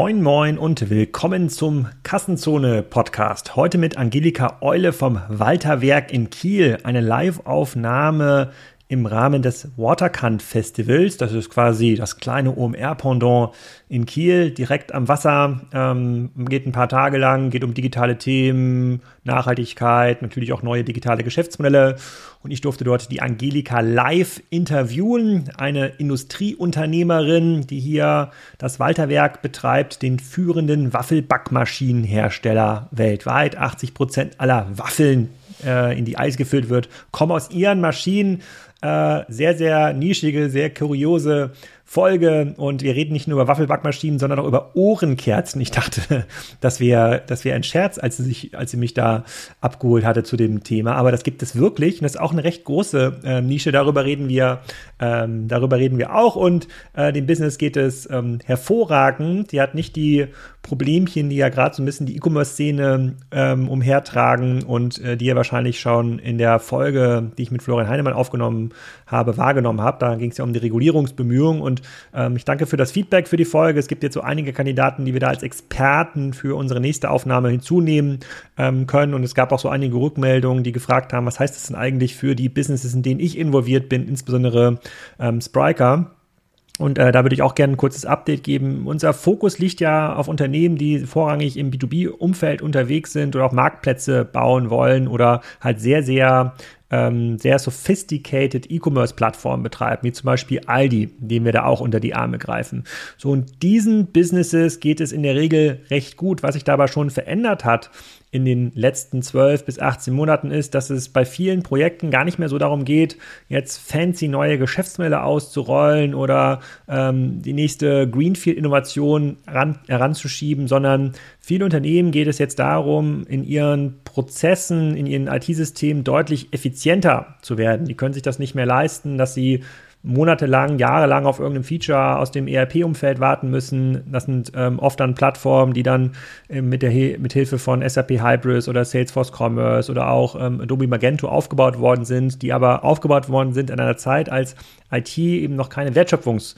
Moin Moin und willkommen zum Kassenzone Podcast. Heute mit Angelika Eule vom Walterwerk in Kiel. Eine Live-Aufnahme im Rahmen des Waterkant Festivals. Das ist quasi das kleine OMR-Pendant in Kiel, direkt am Wasser. Ähm, geht ein paar Tage lang, geht um digitale Themen, Nachhaltigkeit, natürlich auch neue digitale Geschäftsmodelle. Und ich durfte dort die Angelika live interviewen, eine Industrieunternehmerin, die hier das Walterwerk betreibt, den führenden Waffelbackmaschinenhersteller weltweit. 80 Prozent aller Waffeln äh, in die Eis gefüllt wird, kommen aus ihren Maschinen. Äh, sehr, sehr nischige, sehr kuriose Folge und wir reden nicht nur über Waffelbackmaschinen, sondern auch über Ohrenkerzen. Ich dachte, das wäre das wäre ein Scherz, als sie sich, als sie mich da abgeholt hatte zu dem Thema. Aber das gibt es wirklich und das ist auch eine recht große äh, Nische. Darüber reden wir, ähm, darüber reden wir auch und äh, dem Business geht es ähm, hervorragend. Die hat nicht die Problemchen, die ja gerade so ein bisschen die E-Commerce-Szene ähm, umhertragen und äh, die ihr wahrscheinlich schon in der Folge, die ich mit Florian Heinemann aufgenommen habe, wahrgenommen habt. Da ging es ja um die Regulierungsbemühungen und ähm, ich danke für das Feedback für die Folge. Es gibt jetzt so einige Kandidaten, die wir da als Experten für unsere nächste Aufnahme hinzunehmen ähm, können. Und es gab auch so einige Rückmeldungen, die gefragt haben, was heißt das denn eigentlich für die Businesses, in denen ich involviert bin, insbesondere ähm, Spriker. Und äh, da würde ich auch gerne ein kurzes Update geben. Unser Fokus liegt ja auf Unternehmen, die vorrangig im B2B-Umfeld unterwegs sind oder auch Marktplätze bauen wollen oder halt sehr, sehr ähm, sehr sophisticated E-Commerce-Plattformen betreiben, wie zum Beispiel Aldi, dem wir da auch unter die Arme greifen. So, und diesen Businesses geht es in der Regel recht gut. Was sich dabei schon verändert hat, in den letzten 12 bis 18 Monaten ist, dass es bei vielen Projekten gar nicht mehr so darum geht, jetzt fancy neue Geschäftsmodelle auszurollen oder ähm, die nächste Greenfield-Innovation heranzuschieben, sondern viele Unternehmen geht es jetzt darum, in ihren Prozessen, in ihren IT-Systemen deutlich effizienter zu werden. Die können sich das nicht mehr leisten, dass sie monatelang, jahrelang auf irgendeinem Feature aus dem ERP-Umfeld warten müssen. Das sind ähm, oft dann Plattformen, die dann äh, mit, der, mit Hilfe von SAP Hybris oder Salesforce Commerce oder auch ähm, Adobe Magento aufgebaut worden sind, die aber aufgebaut worden sind in einer Zeit, als IT eben noch keine Wertschöpfungs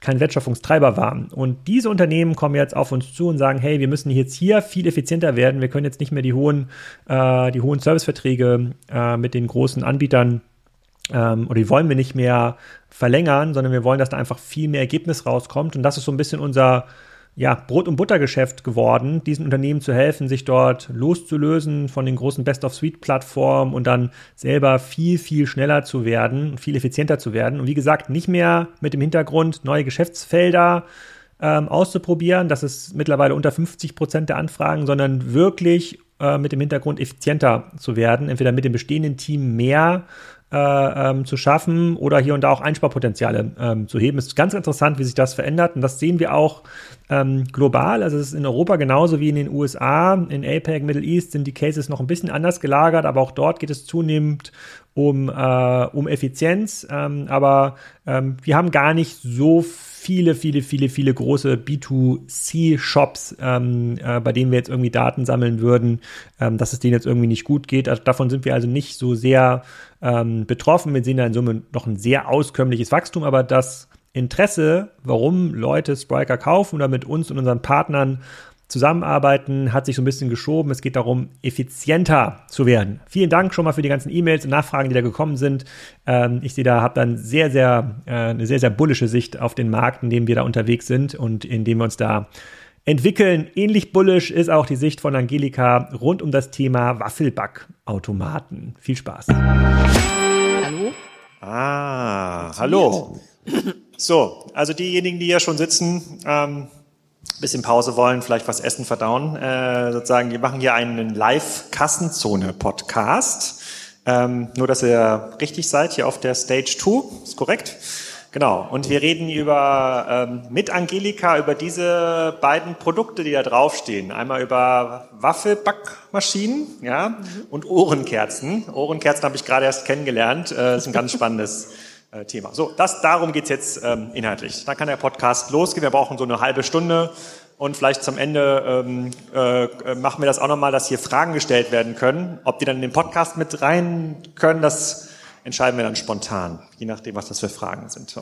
kein Wertschöpfungstreiber waren. Und diese Unternehmen kommen jetzt auf uns zu und sagen, hey, wir müssen jetzt hier viel effizienter werden. Wir können jetzt nicht mehr die hohen, äh, die hohen Serviceverträge äh, mit den großen Anbietern ähm, oder die wollen wir nicht mehr verlängern, sondern wir wollen, dass da einfach viel mehr Ergebnis rauskommt. Und das ist so ein bisschen unser ja, Brot- und Buttergeschäft geworden, diesen Unternehmen zu helfen, sich dort loszulösen von den großen Best-of-Suite-Plattformen und dann selber viel, viel schneller zu werden, viel effizienter zu werden. Und wie gesagt, nicht mehr mit dem Hintergrund, neue Geschäftsfelder ähm, auszuprobieren. Das ist mittlerweile unter 50 Prozent der Anfragen, sondern wirklich äh, mit dem Hintergrund effizienter zu werden, entweder mit dem bestehenden Team mehr äh, ähm, zu schaffen oder hier und da auch Einsparpotenziale ähm, zu heben. Es ist ganz interessant, wie sich das verändert und das sehen wir auch ähm, global. Also es ist in Europa genauso wie in den USA. In APEC, Middle East sind die Cases noch ein bisschen anders gelagert, aber auch dort geht es zunehmend um, äh, um Effizienz. Ähm, aber ähm, wir haben gar nicht so viele, viele, viele, viele große B2C-Shops, ähm, äh, bei denen wir jetzt irgendwie Daten sammeln würden, ähm, dass es denen jetzt irgendwie nicht gut geht. Also davon sind wir also nicht so sehr ähm, betroffen. Wir sehen da in Summe noch ein sehr auskömmliches Wachstum, aber das Interesse, warum Leute Spriker kaufen oder mit uns und unseren Partnern zusammenarbeiten, hat sich so ein bisschen geschoben. Es geht darum, effizienter zu werden. Vielen Dank schon mal für die ganzen E-Mails und Nachfragen, die da gekommen sind. Ähm, ich sehe da, habe dann sehr, sehr, äh, eine sehr, sehr bullische Sicht auf den Markt, in dem wir da unterwegs sind und in dem wir uns da entwickeln. Ähnlich bullisch ist auch die Sicht von Angelika rund um das Thema Waffelbackautomaten. Viel Spaß. Hallo? Ah, hallo. So, also diejenigen, die ja schon sitzen, ähm, bisschen Pause wollen, vielleicht was essen, verdauen, äh, sozusagen, wir machen hier einen Live-Kassenzone-Podcast. Ähm, nur, dass ihr richtig seid, hier auf der Stage 2, ist korrekt? Genau, und wir reden über ähm, mit Angelika über diese beiden Produkte, die da draufstehen. Einmal über Waffelbackmaschinen ja, und Ohrenkerzen. Ohrenkerzen habe ich gerade erst kennengelernt. Äh, das ist ein ganz spannendes äh, Thema. So, das, darum geht's jetzt ähm, inhaltlich. Dann kann der Podcast losgehen. Wir brauchen so eine halbe Stunde. Und vielleicht zum Ende ähm, äh, machen wir das auch nochmal, dass hier Fragen gestellt werden können. Ob die dann in den Podcast mit rein können, das entscheiden wir dann spontan, je nachdem, was das für Fragen sind.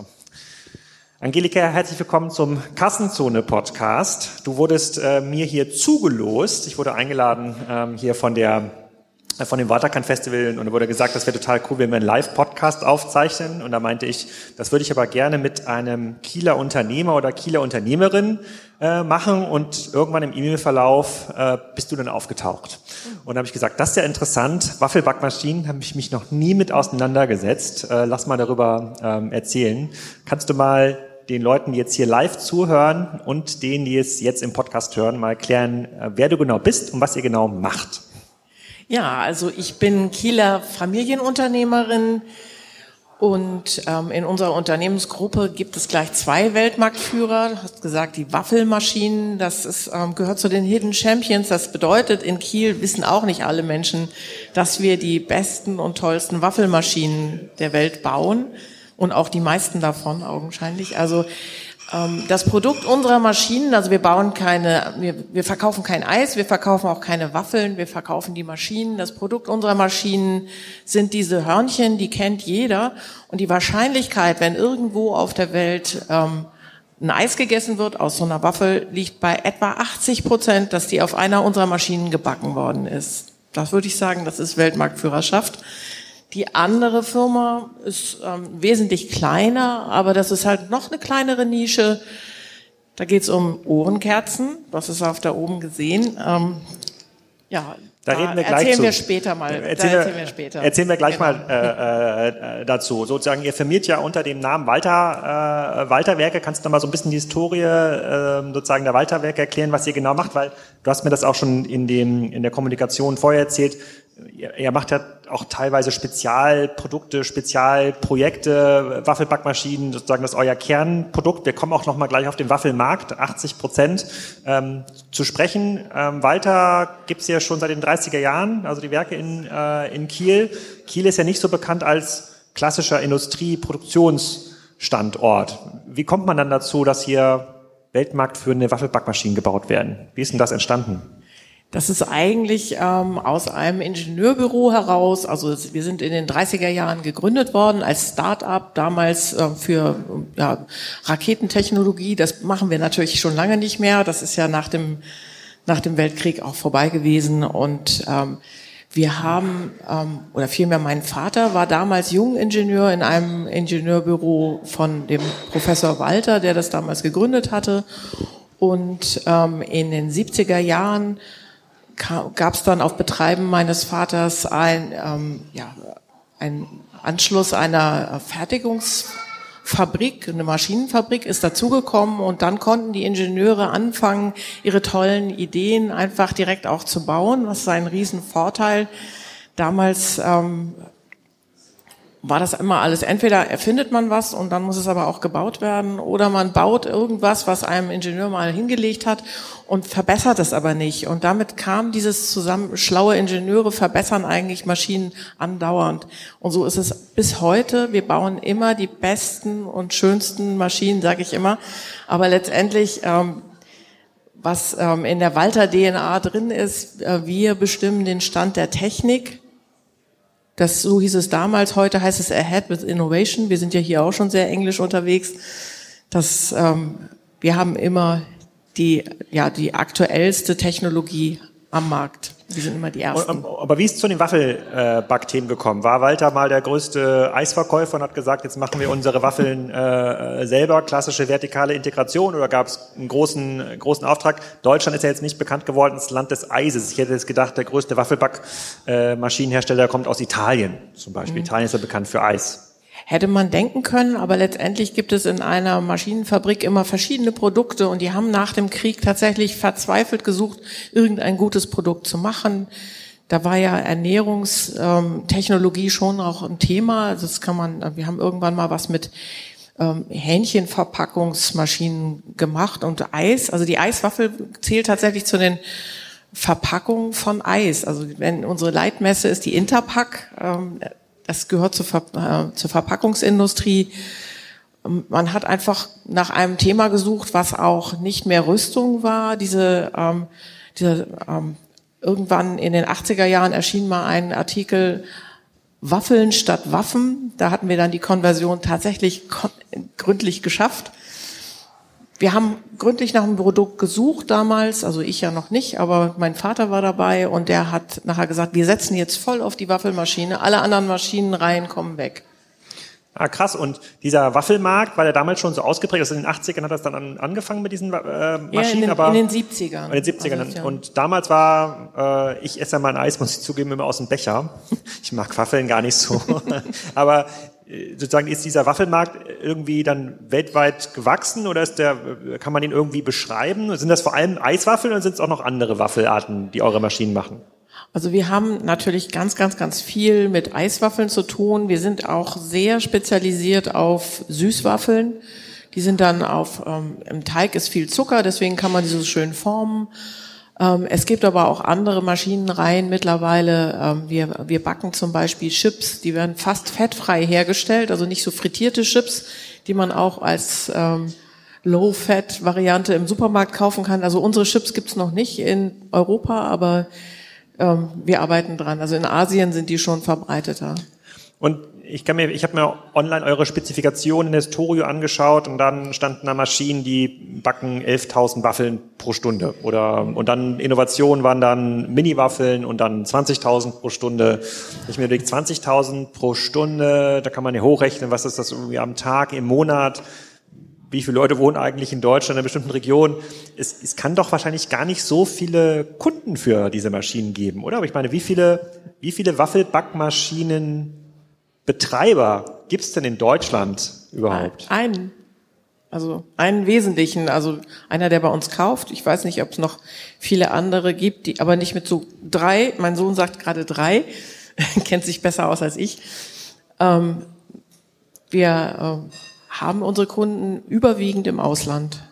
Angelika, herzlich willkommen zum Kassenzone-Podcast. Du wurdest äh, mir hier zugelost. Ich wurde eingeladen ähm, hier von der von dem Waterkan Festival und da wurde gesagt, das wäre total cool, wenn wir einen Live-Podcast aufzeichnen. Und da meinte ich, das würde ich aber gerne mit einem Kieler Unternehmer oder Kieler Unternehmerin äh, machen. Und irgendwann im E-Mail-Verlauf äh, bist du dann aufgetaucht. Und da habe ich gesagt, das ist ja interessant. Waffelbackmaschinen habe ich mich noch nie mit auseinandergesetzt. Äh, lass mal darüber ähm, erzählen. Kannst du mal den Leuten, die jetzt hier live zuhören und denen, die es jetzt im Podcast hören, mal erklären, äh, wer du genau bist und was ihr genau macht? Ja, also ich bin Kieler Familienunternehmerin und ähm, in unserer Unternehmensgruppe gibt es gleich zwei Weltmarktführer. Du hast gesagt, die Waffelmaschinen, das ist, ähm, gehört zu den Hidden Champions. Das bedeutet, in Kiel wissen auch nicht alle Menschen, dass wir die besten und tollsten Waffelmaschinen der Welt bauen und auch die meisten davon augenscheinlich. Also das Produkt unserer Maschinen, also wir bauen keine, wir, wir verkaufen kein Eis, wir verkaufen auch keine Waffeln, wir verkaufen die Maschinen. Das Produkt unserer Maschinen sind diese Hörnchen, die kennt jeder. Und die Wahrscheinlichkeit, wenn irgendwo auf der Welt ähm, ein Eis gegessen wird aus so einer Waffel, liegt bei etwa 80 Prozent, dass die auf einer unserer Maschinen gebacken worden ist. Das würde ich sagen, das ist Weltmarktführerschaft. Die andere Firma ist ähm, wesentlich kleiner, aber das ist halt noch eine kleinere Nische. Da geht es um Ohrenkerzen. Das ist auf da oben gesehen. Ähm, ja, da, da reden wir gleich erzählen zu. wir später mal. Erzählen, erzählen wir, später. Erzählen wir gleich genau. mal äh, äh, dazu. Sozusagen, ihr firmiert ja unter dem Namen Walter, äh, Walter Werke. Kannst du noch mal so ein bisschen die Historie äh, sozusagen der Walter Werke erklären, was ihr genau macht? Weil du hast mir das auch schon in dem in der Kommunikation vorher erzählt er macht ja auch teilweise Spezialprodukte, Spezialprojekte, Waffelbackmaschinen, sozusagen das ist euer Kernprodukt. Wir kommen auch noch mal gleich auf den Waffelmarkt, 80 Prozent, ähm, zu sprechen. Ähm, Walter gibt's ja schon seit den 30er Jahren, also die Werke in, äh, in Kiel. Kiel ist ja nicht so bekannt als klassischer Industrieproduktionsstandort. Wie kommt man dann dazu, dass hier weltmarktführende Waffelbackmaschinen gebaut werden? Wie ist denn das entstanden? Das ist eigentlich ähm, aus einem Ingenieurbüro heraus, also wir sind in den 30er Jahren gegründet worden als Start-up, damals äh, für ja, Raketentechnologie. Das machen wir natürlich schon lange nicht mehr. Das ist ja nach dem, nach dem Weltkrieg auch vorbei gewesen. Und ähm, wir haben, ähm, oder vielmehr mein Vater war damals Jungingenieur in einem Ingenieurbüro von dem Professor Walter, der das damals gegründet hatte. Und ähm, in den 70er Jahren gab es dann auf Betreiben meines Vaters ein, ähm, ja, ein Anschluss einer Fertigungsfabrik, eine Maschinenfabrik ist dazugekommen und dann konnten die Ingenieure anfangen, ihre tollen Ideen einfach direkt auch zu bauen. Das ist ein Riesenvorteil. Damals ähm, war das immer alles, entweder erfindet man was und dann muss es aber auch gebaut werden oder man baut irgendwas, was einem Ingenieur mal hingelegt hat und verbessert es aber nicht. Und damit kam dieses zusammen, schlaue Ingenieure verbessern eigentlich Maschinen andauernd. Und so ist es bis heute. Wir bauen immer die besten und schönsten Maschinen, sage ich immer. Aber letztendlich, ähm, was ähm, in der Walter-DNA drin ist, äh, wir bestimmen den Stand der Technik das, so hieß es damals, heute heißt es Ahead with Innovation. Wir sind ja hier auch schon sehr englisch unterwegs. Das, ähm, wir haben immer die, ja, die aktuellste Technologie am Markt. Wir sind immer die Ersten. Aber wie ist es zu den Waffelbackthemen gekommen? War Walter mal der größte Eisverkäufer und hat gesagt, jetzt machen wir unsere Waffeln äh, selber, klassische vertikale Integration oder gab es einen großen, großen Auftrag? Deutschland ist ja jetzt nicht bekannt geworden als Land des Eises. Ich hätte jetzt gedacht, der größte Waffelbackmaschinenhersteller kommt aus Italien zum Beispiel. Mhm. Italien ist ja bekannt für Eis. Hätte man denken können, aber letztendlich gibt es in einer Maschinenfabrik immer verschiedene Produkte und die haben nach dem Krieg tatsächlich verzweifelt gesucht, irgendein gutes Produkt zu machen. Da war ja Ernährungstechnologie schon auch ein Thema. Das kann man, wir haben irgendwann mal was mit ähm, Hähnchenverpackungsmaschinen gemacht und Eis. Also die Eiswaffel zählt tatsächlich zu den Verpackungen von Eis. Also wenn unsere Leitmesse ist die Interpack, das gehört zur, Ver äh, zur Verpackungsindustrie. Man hat einfach nach einem Thema gesucht, was auch nicht mehr Rüstung war. Diese, ähm, diese ähm, irgendwann in den 80er Jahren erschien mal ein Artikel Waffeln statt Waffen. Da hatten wir dann die Konversion tatsächlich gründlich geschafft. Wir haben gründlich nach einem Produkt gesucht damals, also ich ja noch nicht, aber mein Vater war dabei und der hat nachher gesagt, wir setzen jetzt voll auf die Waffelmaschine, alle anderen Maschinenreihen kommen weg. Ah, krass. Und dieser Waffelmarkt, war der damals schon so ausgeprägt? Also in den 80ern hat das dann an, angefangen mit diesen äh, Maschinen? Ja, in den, aber in den 70ern. In den 70ern. Also, ja. Und damals war, äh, ich esse ja mal ein Eis, muss ich zugeben, immer aus dem Becher. Ich mag Waffeln gar nicht so. aber sozusagen ist dieser Waffelmarkt irgendwie dann weltweit gewachsen oder ist der, kann man den irgendwie beschreiben? Sind das vor allem Eiswaffeln oder sind es auch noch andere Waffelarten, die eure Maschinen machen? Also wir haben natürlich ganz, ganz, ganz viel mit Eiswaffeln zu tun. Wir sind auch sehr spezialisiert auf Süßwaffeln. Die sind dann auf, ähm, im Teig ist viel Zucker, deswegen kann man die so schön formen. Ähm, es gibt aber auch andere Maschinenreihen mittlerweile. Ähm, wir, wir backen zum Beispiel Chips, die werden fast fettfrei hergestellt, also nicht so frittierte Chips, die man auch als ähm, Low-Fat-Variante im Supermarkt kaufen kann. Also unsere Chips gibt's noch nicht in Europa, aber wir arbeiten dran. Also in Asien sind die schon verbreiteter. Und ich kann mir, ich habe mir online eure Spezifikationen in der Storio angeschaut und dann standen da Maschinen, die backen 11.000 Waffeln pro Stunde oder und dann Innovationen waren dann Mini-Waffeln und dann 20.000 pro Stunde. Ich mir überlege 20.000 pro Stunde, da kann man ja hochrechnen, was ist das irgendwie am Tag, im Monat wie viele Leute wohnen eigentlich in Deutschland in einer bestimmten Region. Es, es kann doch wahrscheinlich gar nicht so viele Kunden für diese Maschinen geben, oder? Aber ich meine, wie viele, wie viele Waffelbackmaschinenbetreiber gibt es denn in Deutschland überhaupt? Einen. Also einen wesentlichen, also einer, der bei uns kauft. Ich weiß nicht, ob es noch viele andere gibt, die aber nicht mit so drei. Mein Sohn sagt gerade drei, kennt sich besser aus als ich. Ähm, wir äh, haben unsere Kunden überwiegend im Ausland.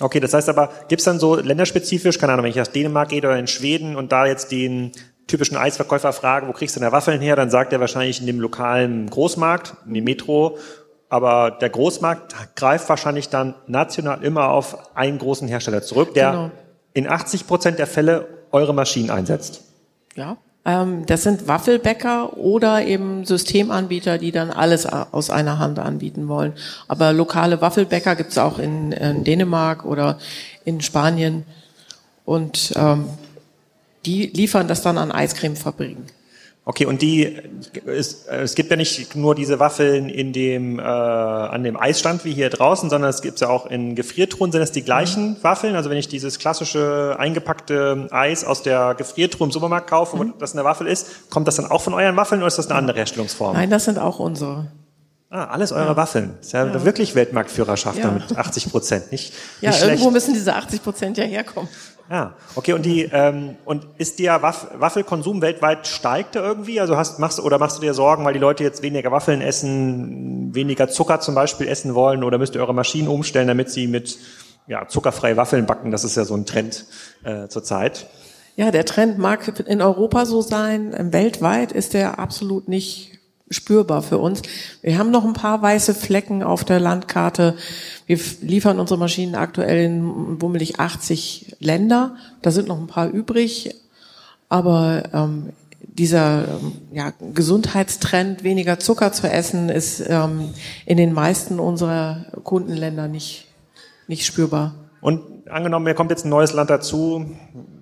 Okay, das heißt aber, gibt's dann so länderspezifisch, keine Ahnung, wenn ich nach Dänemark gehe oder in Schweden und da jetzt den typischen Eisverkäufer frage, wo kriegst du denn Waffeln her, dann sagt er wahrscheinlich in dem lokalen Großmarkt, in die Metro, aber der Großmarkt greift wahrscheinlich dann national immer auf einen großen Hersteller zurück, der genau. in 80 Prozent der Fälle eure Maschinen einsetzt. Ja, ähm, das sind Waffelbäcker oder eben Systemanbieter, die dann alles aus einer Hand anbieten wollen. Aber lokale Waffelbäcker gibt es auch in, in, Dänemark oder in Spanien. Und ähm, die liefern das dann an Eiscremefabriken. Okay, und die es, es gibt ja nicht nur diese Waffeln in dem äh, an dem Eisstand wie hier draußen, sondern es gibt ja auch in Gefriertruhen. Sind es die gleichen mhm. Waffeln? Also wenn ich dieses klassische eingepackte Eis aus der Gefriertruhe im Supermarkt kaufe, mhm. das eine Waffel ist, kommt das dann auch von euren Waffeln oder ist das eine andere Herstellungsform? Nein, das sind auch unsere. Ah, alles eure ja. Waffeln. Das ist ja, ja. wirklich Weltmarktführerschaft ja. mit 80 Prozent. Nicht, ja, nicht irgendwo müssen diese 80 Prozent ja herkommen. Ja, okay. Und die ähm, und ist der Waff Waffelkonsum weltweit steigt er irgendwie? Also hast machst oder machst du dir Sorgen, weil die Leute jetzt weniger Waffeln essen, weniger Zucker zum Beispiel essen wollen, oder müsst ihr eure Maschinen umstellen, damit sie mit ja, zuckerfreie Waffeln backen? Das ist ja so ein Trend äh, zurzeit. Ja, der Trend mag in Europa so sein. Weltweit ist der absolut nicht spürbar für uns. Wir haben noch ein paar weiße Flecken auf der Landkarte. Wir liefern unsere Maschinen aktuell in bummelig 80 Länder. Da sind noch ein paar übrig. Aber ähm, dieser ähm, ja, Gesundheitstrend, weniger Zucker zu essen, ist ähm, in den meisten unserer Kundenländer nicht, nicht spürbar. Und angenommen, mir kommt jetzt ein neues Land dazu,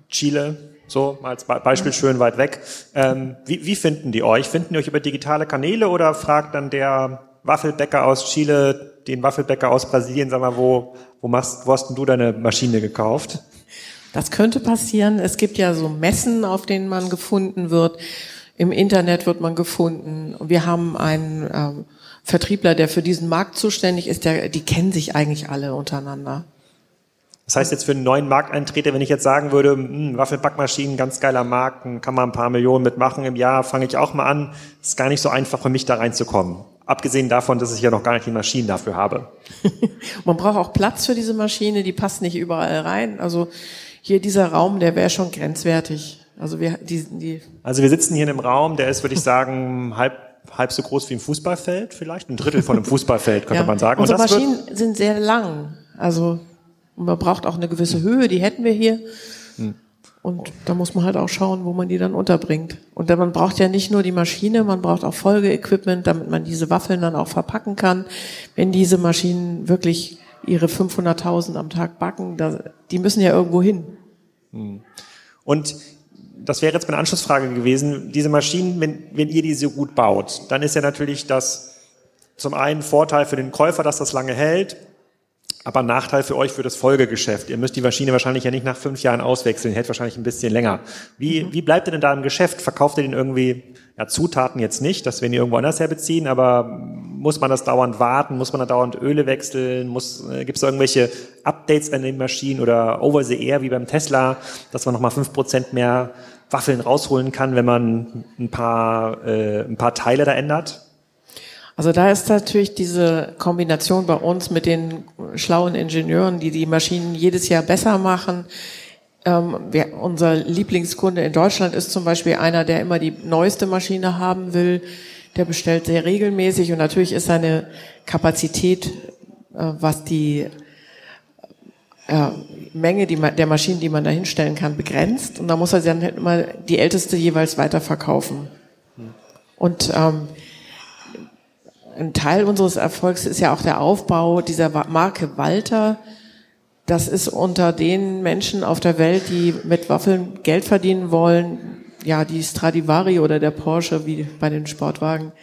Chile, so als Beispiel schön weit weg. Ähm, wie, wie finden die euch? Finden die euch über digitale Kanäle oder fragt dann der Waffelbäcker aus Chile den Waffelbäcker aus Brasilien, sag mal, wo, wo, machst, wo hast denn du deine Maschine gekauft? Das könnte passieren. Es gibt ja so Messen, auf denen man gefunden wird. Im Internet wird man gefunden. Wir haben einen ähm, Vertriebler, der für diesen Markt zuständig ist. Der, die kennen sich eigentlich alle untereinander. Das heißt jetzt für einen neuen Markteintreter, wenn ich jetzt sagen würde, hm, Waffelbackmaschinen, ganz geiler Markt, kann man ein paar Millionen mitmachen im Jahr, fange ich auch mal an. Ist gar nicht so einfach für mich da reinzukommen. Abgesehen davon, dass ich ja noch gar nicht die Maschinen dafür habe. man braucht auch Platz für diese Maschine, die passt nicht überall rein. Also hier dieser Raum, der wäre schon grenzwertig. Also wir, die, die also wir sitzen hier in einem Raum, der ist, würde ich sagen, halb halb so groß wie ein Fußballfeld vielleicht, ein Drittel von einem Fußballfeld könnte ja. man sagen. Unsere Maschinen sind sehr lang. Also und man braucht auch eine gewisse Höhe, die hätten wir hier. Hm. Und da muss man halt auch schauen, wo man die dann unterbringt. Und man braucht ja nicht nur die Maschine, man braucht auch Folgeequipment, damit man diese Waffeln dann auch verpacken kann. Wenn diese Maschinen wirklich ihre 500.000 am Tag backen, die müssen ja irgendwo hin. Hm. Und das wäre jetzt meine Anschlussfrage gewesen. Diese Maschinen, wenn, wenn ihr die so gut baut, dann ist ja natürlich das zum einen Vorteil für den Käufer, dass das lange hält, aber Nachteil für euch für das Folgegeschäft. Ihr müsst die Maschine wahrscheinlich ja nicht nach fünf Jahren auswechseln, hält wahrscheinlich ein bisschen länger. Wie, mhm. wie bleibt ihr denn da im Geschäft? Verkauft ihr den irgendwie, ja, Zutaten jetzt nicht, das werden die irgendwo anders herbeziehen, aber muss man das dauernd warten? Muss man da dauernd Öle wechseln? Muss, äh, gibt es irgendwelche Updates an den Maschinen oder over the air wie beim Tesla, dass man nochmal fünf Prozent mehr Waffeln rausholen kann, wenn man ein paar, äh, ein paar Teile da ändert? Also da ist natürlich diese Kombination bei uns mit den schlauen Ingenieuren, die die Maschinen jedes Jahr besser machen. Ähm, wir, unser Lieblingskunde in Deutschland ist zum Beispiel einer, der immer die neueste Maschine haben will. Der bestellt sehr regelmäßig und natürlich ist seine Kapazität, äh, was die äh, Menge die, der Maschinen, die man da hinstellen kann, begrenzt. Und da muss er dann halt immer die älteste jeweils weiterverkaufen. Und ähm, ein Teil unseres Erfolgs ist ja auch der Aufbau dieser Marke Walter. Das ist unter den Menschen auf der Welt, die mit Waffeln Geld verdienen wollen, ja, die Stradivari oder der Porsche, wie bei den Sportwagen,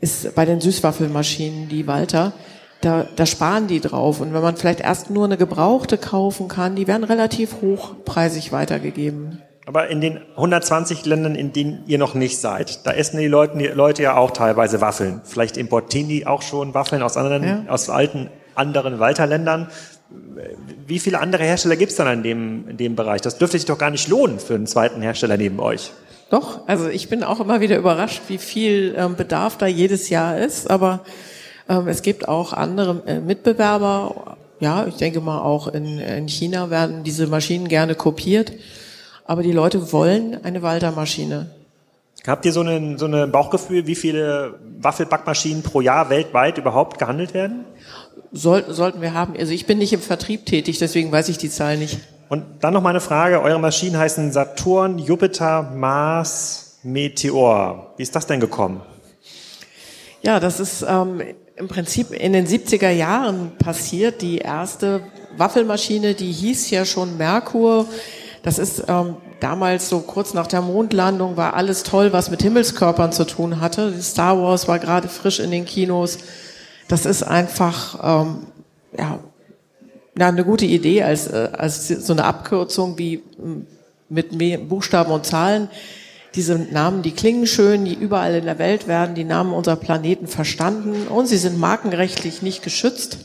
ist bei den Süßwaffelmaschinen die Walter. Da, da sparen die drauf. Und wenn man vielleicht erst nur eine gebrauchte kaufen kann, die werden relativ hochpreisig weitergegeben. Aber in den 120 Ländern, in denen ihr noch nicht seid, da essen die Leute, die Leute ja auch teilweise Waffeln. Vielleicht importieren die auch schon Waffeln aus anderen, ja. aus alten anderen Walterländern. Wie viele andere Hersteller gibt es dann in dem, in dem Bereich? Das dürfte sich doch gar nicht lohnen für einen zweiten Hersteller neben euch. Doch, also ich bin auch immer wieder überrascht, wie viel ähm, Bedarf da jedes Jahr ist. Aber ähm, es gibt auch andere äh, Mitbewerber. Ja, ich denke mal auch in, in China werden diese Maschinen gerne kopiert. Aber die Leute wollen eine Walter-Maschine. Habt ihr so ein so eine Bauchgefühl, wie viele Waffelbackmaschinen pro Jahr weltweit überhaupt gehandelt werden? Soll, sollten wir haben. Also ich bin nicht im Vertrieb tätig, deswegen weiß ich die Zahl nicht. Und dann noch mal eine Frage. Eure Maschinen heißen Saturn, Jupiter, Mars, Meteor. Wie ist das denn gekommen? Ja, das ist ähm, im Prinzip in den 70er Jahren passiert. Die erste Waffelmaschine, die hieß ja schon Merkur das ist ähm, damals so kurz nach der Mondlandung war alles toll, was mit Himmelskörpern zu tun hatte. Star Wars war gerade frisch in den Kinos. Das ist einfach ähm, ja, ja eine gute Idee als, äh, als so eine Abkürzung wie mit Buchstaben und Zahlen. Diese Namen, die klingen schön, die überall in der Welt werden die Namen unserer Planeten verstanden und sie sind markenrechtlich nicht geschützt.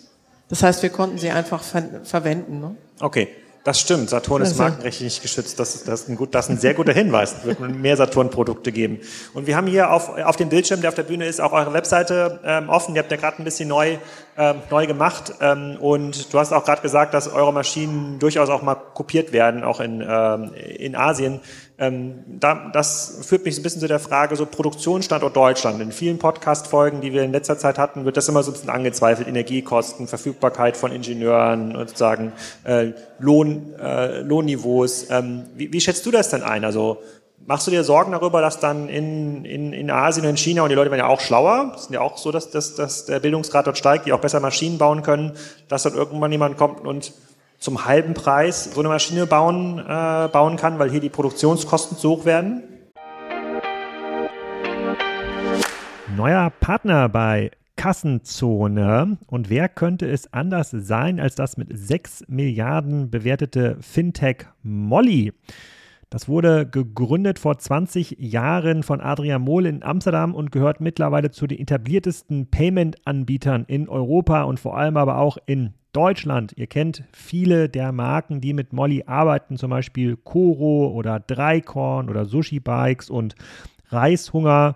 Das heißt, wir konnten sie einfach ver verwenden. Ne? Okay. Das stimmt. Saturn ist also. markenrechtlich nicht geschützt. Das ist, das ist, ein, gut, das ist ein sehr guter Hinweis. Es wird mehr Saturn-Produkte geben. Und wir haben hier auf, auf dem Bildschirm, der auf der Bühne ist, auch eure Webseite ähm, offen. Ihr habt ja gerade ein bisschen neu, ähm, neu gemacht. Ähm, und du hast auch gerade gesagt, dass eure Maschinen durchaus auch mal kopiert werden, auch in, ähm, in Asien. Ähm, da, das führt mich ein bisschen zu der Frage, so Produktionsstandort Deutschland. In vielen Podcast-Folgen, die wir in letzter Zeit hatten, wird das immer so ein bisschen angezweifelt. Energiekosten, Verfügbarkeit von Ingenieuren, sozusagen äh, Lohn, äh, Lohnniveaus. Ähm, wie, wie schätzt du das denn ein? Also machst du dir Sorgen darüber, dass dann in, in, in Asien und in China, und die Leute werden ja auch schlauer, es ist ja auch so, dass, dass, dass der Bildungsgrad dort steigt, die auch besser Maschinen bauen können, dass dort irgendwann jemand kommt und zum halben Preis so eine Maschine bauen, äh, bauen kann, weil hier die Produktionskosten zu hoch werden? Neuer Partner bei Kassenzone. Und wer könnte es anders sein als das mit 6 Milliarden bewertete Fintech Molly? Das wurde gegründet vor 20 Jahren von Adrian Mohl in Amsterdam und gehört mittlerweile zu den etabliertesten Payment-Anbietern in Europa und vor allem aber auch in Deutschland. Ihr kennt viele der Marken, die mit Molly arbeiten, zum Beispiel Koro oder Dreikorn oder Sushi Bikes und Reishunger.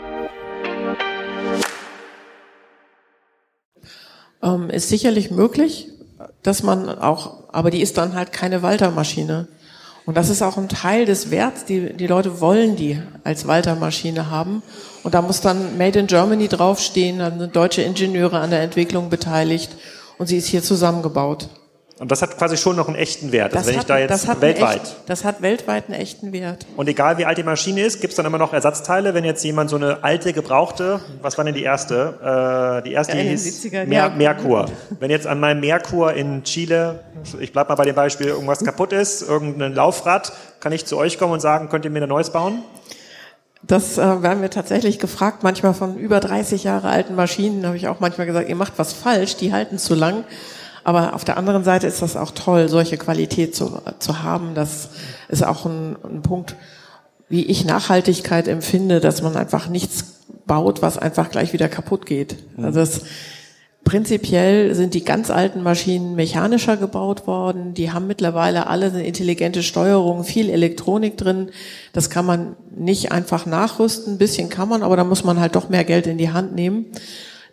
Ähm, ist sicherlich möglich, dass man auch, aber die ist dann halt keine Walter-Maschine. Und das ist auch ein Teil des Werts. Die, die Leute wollen die als Walter-Maschine haben. Und da muss dann Made in Germany draufstehen, dann sind deutsche Ingenieure an der Entwicklung beteiligt und sie ist hier zusammengebaut. Und das hat quasi schon noch einen echten Wert. Also das wenn hat, ich da jetzt das hat weltweit. Echt, das hat weltweit einen echten Wert. Und egal wie alt die Maschine ist, gibt es dann immer noch Ersatzteile, wenn jetzt jemand so eine alte, gebrauchte, was war denn die erste? Äh, die erste Ja, hieß 70er Mer. Merkur. Wenn jetzt an meinem Merkur in Chile, ich bleib mal bei dem Beispiel, irgendwas kaputt ist, irgendein Laufrad, kann ich zu euch kommen und sagen, könnt ihr mir ein neues bauen? Das äh, werden wir tatsächlich gefragt, manchmal von über 30 Jahre alten Maschinen, habe ich auch manchmal gesagt, ihr macht was falsch, die halten zu lang. Aber auf der anderen Seite ist das auch toll, solche Qualität zu, zu haben. Das ist auch ein, ein Punkt, wie ich Nachhaltigkeit empfinde, dass man einfach nichts baut, was einfach gleich wieder kaputt geht. Also das, Prinzipiell sind die ganz alten Maschinen mechanischer gebaut worden. Die haben mittlerweile alle eine intelligente Steuerung, viel Elektronik drin. Das kann man nicht einfach nachrüsten. Ein bisschen kann man, aber da muss man halt doch mehr Geld in die Hand nehmen.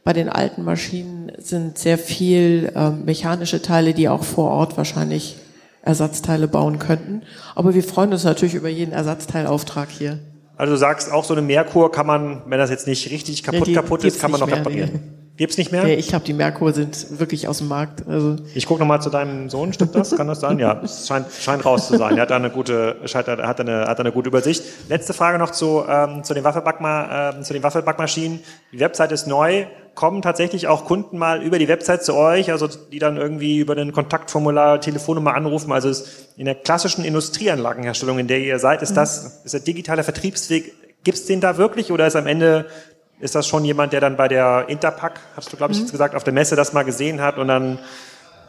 Bei den alten Maschinen sind sehr viel äh, mechanische Teile, die auch vor Ort wahrscheinlich Ersatzteile bauen könnten. Aber wir freuen uns natürlich über jeden Ersatzteilauftrag hier. Also du sagst, auch so eine Merkur kann man, wenn das jetzt nicht richtig kaputt die kaputt ist, kann man noch mehr, reparieren. Gibt's nicht mehr? Nee, ich glaube, die Merkur sind wirklich aus dem Markt. Also Ich gucke nochmal zu deinem Sohn, stimmt das? Kann das sein? Ja, es scheint, scheint raus zu sein. Er hat da eine gute, hat eine, hat eine gute Übersicht. Letzte Frage noch zu, ähm, zu, den Waffelbackma, ähm, zu den Waffelbackmaschinen. Die Website ist neu. Kommen tatsächlich auch Kunden mal über die Website zu euch, also die dann irgendwie über ein Kontaktformular, Telefonnummer anrufen? Also es, in der klassischen Industrieanlagenherstellung, in der ihr seid, ist das, ist der digitale Vertriebsweg, gibt's den da wirklich oder ist am Ende ist das schon jemand, der dann bei der Interpack, hast du glaube ich jetzt gesagt, auf der Messe das mal gesehen hat und dann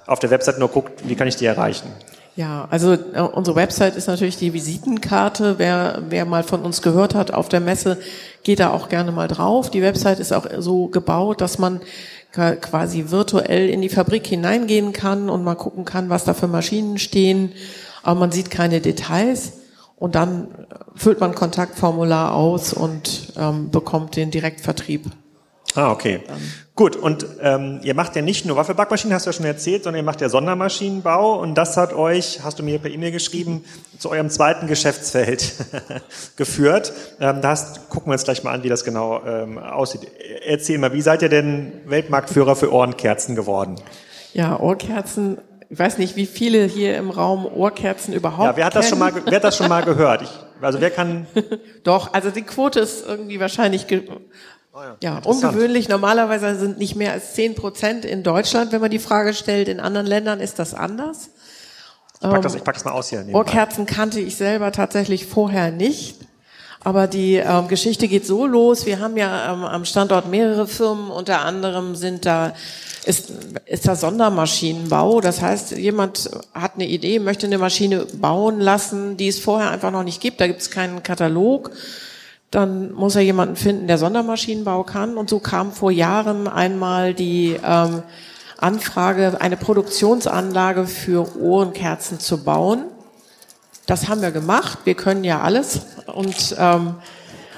auf der Website nur guckt, wie kann ich die erreichen? Ja, also äh, unsere Website ist natürlich die Visitenkarte. Wer, wer mal von uns gehört hat auf der Messe, geht da auch gerne mal drauf. Die Website ist auch so gebaut, dass man quasi virtuell in die Fabrik hineingehen kann und mal gucken kann, was da für Maschinen stehen. Aber man sieht keine Details. Und dann füllt man Kontaktformular aus und ähm, bekommt den Direktvertrieb. Ah, okay. Gut, und ähm, ihr macht ja nicht nur Waffelbackmaschinen, hast du ja schon erzählt, sondern ihr macht ja Sondermaschinenbau und das hat euch, hast du mir per E-Mail geschrieben, zu eurem zweiten Geschäftsfeld geführt. Ähm, da hast, gucken wir uns gleich mal an, wie das genau ähm, aussieht. Erzähl mal, wie seid ihr denn Weltmarktführer für Ohrenkerzen geworden? Ja, Ohrkerzen. Ich weiß nicht, wie viele hier im Raum Ohrkerzen überhaupt Ja, wer hat das schon mal, wer hat das schon mal gehört? Ich, also wer kann, Doch, also die Quote ist irgendwie wahrscheinlich ja, interessant. ungewöhnlich. Normalerweise sind nicht mehr als 10 Prozent in Deutschland, wenn man die Frage stellt. In anderen Ländern ist das anders. ich pack das, ich pack das mal aus hier. nebenbei. Ohrkerzen kannte ich selber tatsächlich vorher nicht. Aber die ähm, Geschichte geht so los. Wir haben ja ähm, am Standort mehrere Firmen. Unter anderem sind da ist, ist da Sondermaschinenbau. Das heißt, jemand hat eine Idee, möchte eine Maschine bauen lassen, die es vorher einfach noch nicht gibt. Da gibt es keinen Katalog. Dann muss er jemanden finden, der Sondermaschinenbau kann. Und so kam vor Jahren einmal die ähm, Anfrage, eine Produktionsanlage für Ohrenkerzen zu bauen. Das haben wir gemacht. Wir können ja alles. Und ähm,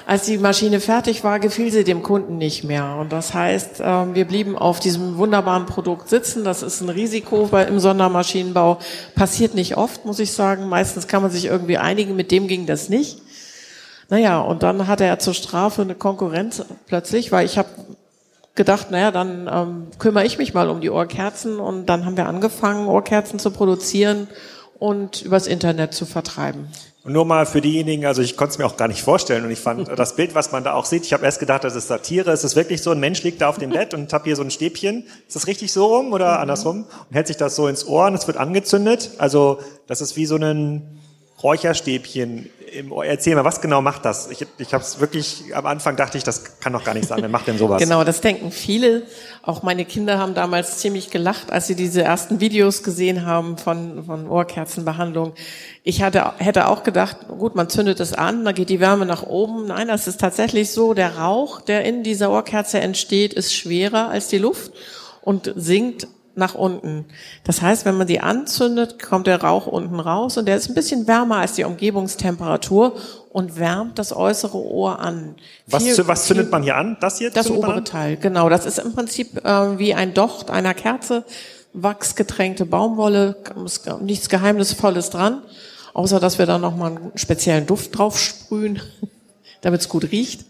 als die Maschine fertig war, gefiel sie dem Kunden nicht mehr. Und das heißt, ähm, wir blieben auf diesem wunderbaren Produkt sitzen. Das ist ein Risiko bei, im Sondermaschinenbau. Passiert nicht oft, muss ich sagen. Meistens kann man sich irgendwie einigen. Mit dem ging das nicht. Naja, und dann hatte er zur Strafe eine Konkurrenz plötzlich, weil ich habe gedacht, naja, dann ähm, kümmere ich mich mal um die Ohrkerzen. Und dann haben wir angefangen, Ohrkerzen zu produzieren und übers Internet zu vertreiben. Und nur mal für diejenigen, also ich konnte es mir auch gar nicht vorstellen und ich fand das Bild, was man da auch sieht, ich habe erst gedacht, das ist Satire. Ist es wirklich so, ein Mensch liegt da auf dem Bett und hat hier so ein Stäbchen. Ist das richtig so rum oder andersrum? Und hält sich das so ins Ohr und es wird angezündet. Also das ist wie so ein Räucherstäbchen im Ohr. Erzähl mal, was genau macht das? Ich, ich habe es wirklich, am Anfang dachte ich, das kann doch gar nicht sein. Wer macht denn sowas? Genau, das denken viele. Auch meine Kinder haben damals ziemlich gelacht, als sie diese ersten Videos gesehen haben von, von Ohrkerzenbehandlung. Ich hatte, hätte auch gedacht, gut, man zündet es an, dann geht die Wärme nach oben. Nein, das ist tatsächlich so. Der Rauch, der in dieser Ohrkerze entsteht, ist schwerer als die Luft und sinkt nach unten. Das heißt, wenn man sie anzündet, kommt der Rauch unten raus und der ist ein bisschen wärmer als die Umgebungstemperatur und wärmt das äußere Ohr an. Was, viel, was zündet man hier an? Das hier? Das obere Teil, genau. Das ist im Prinzip äh, wie ein Docht einer Kerze, wachsgetränkte Baumwolle, nichts Geheimnisvolles dran, außer dass wir da nochmal einen speziellen Duft drauf sprühen, damit es gut riecht.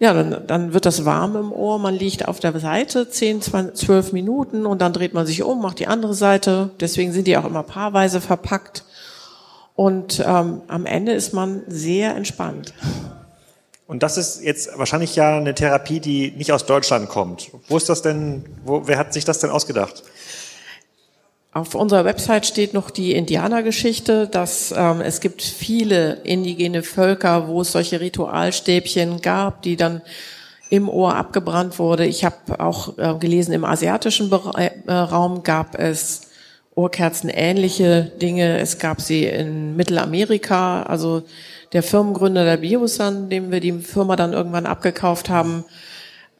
Ja, dann, dann wird das warm im Ohr. Man liegt auf der Seite 10, 20, 12 Minuten und dann dreht man sich um, macht die andere Seite. Deswegen sind die auch immer paarweise verpackt. Und ähm, am Ende ist man sehr entspannt. Und das ist jetzt wahrscheinlich ja eine Therapie, die nicht aus Deutschland kommt. Wo ist das denn, wo, wer hat sich das denn ausgedacht? Auf unserer Website steht noch die Indianergeschichte, dass ähm, es gibt viele indigene Völker, wo es solche Ritualstäbchen gab, die dann im Ohr abgebrannt wurde. Ich habe auch äh, gelesen, im asiatischen Be äh, Raum gab es Ohrkerzen ähnliche Dinge. Es gab sie in Mittelamerika. Also der Firmengründer der Biosan, dem wir die Firma dann irgendwann abgekauft haben,